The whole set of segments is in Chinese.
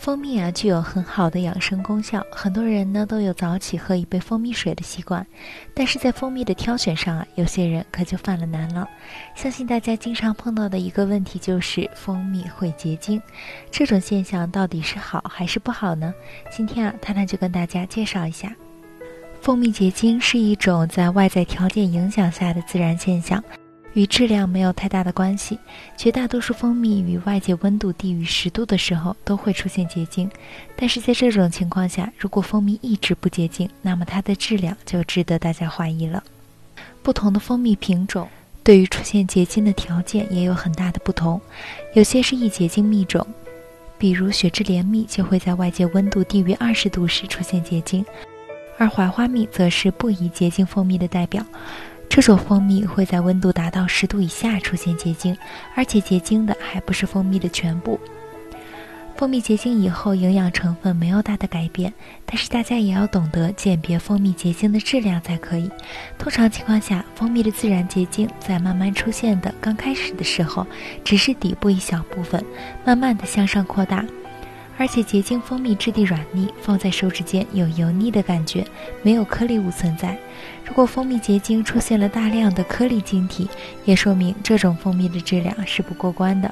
蜂蜜啊，具有很好的养生功效，很多人呢都有早起喝一杯蜂蜜水的习惯。但是在蜂蜜的挑选上啊，有些人可就犯了难了。相信大家经常碰到的一个问题就是蜂蜜会结晶，这种现象到底是好还是不好呢？今天啊，探探就跟大家介绍一下，蜂蜜结晶是一种在外在条件影响下的自然现象。与质量没有太大的关系，绝大多数蜂蜜与外界温度低于十度的时候都会出现结晶，但是在这种情况下，如果蜂蜜一直不结晶，那么它的质量就值得大家怀疑了。不同的蜂蜜品种对于出现结晶的条件也有很大的不同，有些是易结晶蜜种，比如雪之莲蜜就会在外界温度低于二十度时出现结晶，而槐花蜜则是不宜结晶蜂蜜的代表。这种蜂蜜会在温度达到十度以下出现结晶，而且结晶的还不是蜂蜜的全部。蜂蜜结晶以后，营养成分没有大的改变，但是大家也要懂得鉴别蜂蜜结晶的质量才可以。通常情况下，蜂蜜的自然结晶在慢慢出现的刚开始的时候，只是底部一小部分，慢慢的向上扩大。而且结晶蜂蜜质地软腻，放在手指间有油腻的感觉，没有颗粒物存在。如果蜂蜜结晶出现了大量的颗粒晶体，也说明这种蜂蜜的质量是不过关的。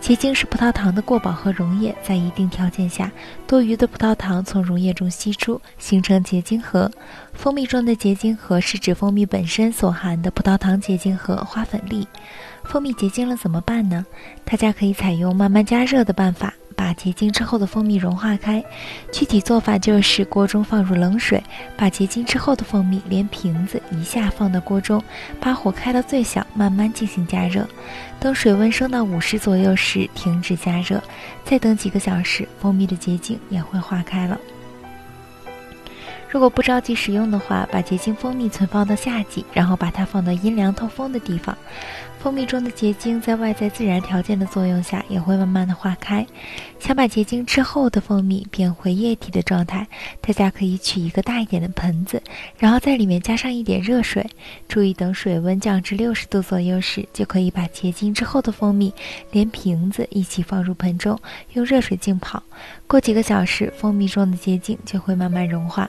结晶是葡萄糖的过饱和溶液，在一定条件下，多余的葡萄糖从溶液中析出，形成结晶核。蜂蜜中的结晶核是指蜂蜜本身所含的葡萄糖结晶核花粉粒。蜂蜜结晶了怎么办呢？大家可以采用慢慢加热的办法。把结晶之后的蜂蜜融化开，具体做法就是锅中放入冷水，把结晶之后的蜂蜜连瓶子一下放到锅中，把火开到最小，慢慢进行加热。等水温升到五十左右时停止加热，再等几个小时，蜂蜜的结晶也会化开了。如果不着急使用的话，把结晶蜂蜜存放到夏季，然后把它放到阴凉透风的地方。蜂蜜中的结晶在外在自然条件的作用下，也会慢慢的化开。想把结晶之后的蜂蜜变回液体的状态，大家可以取一个大一点的盆子，然后在里面加上一点热水。注意等水温降至六十度左右时，就可以把结晶之后的蜂蜜连瓶子一起放入盆中，用热水浸泡。过几个小时，蜂蜜中的结晶就会慢慢融化。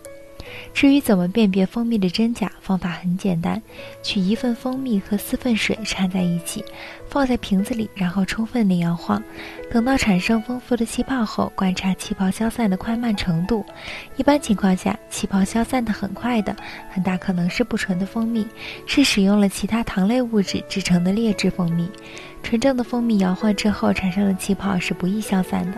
至于怎么辨别蜂蜜的真假，方法很简单：取一份蜂蜜和四份水掺在一起，放在瓶子里，然后充分的摇晃。等到产生丰富的气泡后，观察气泡消散的快慢程度。一般情况下，气泡消散的很快的，很大可能是不纯的蜂蜜，是使用。了其他糖类物质制成的劣质蜂蜜。纯正的蜂蜜摇晃之后产生的气泡是不易消散的。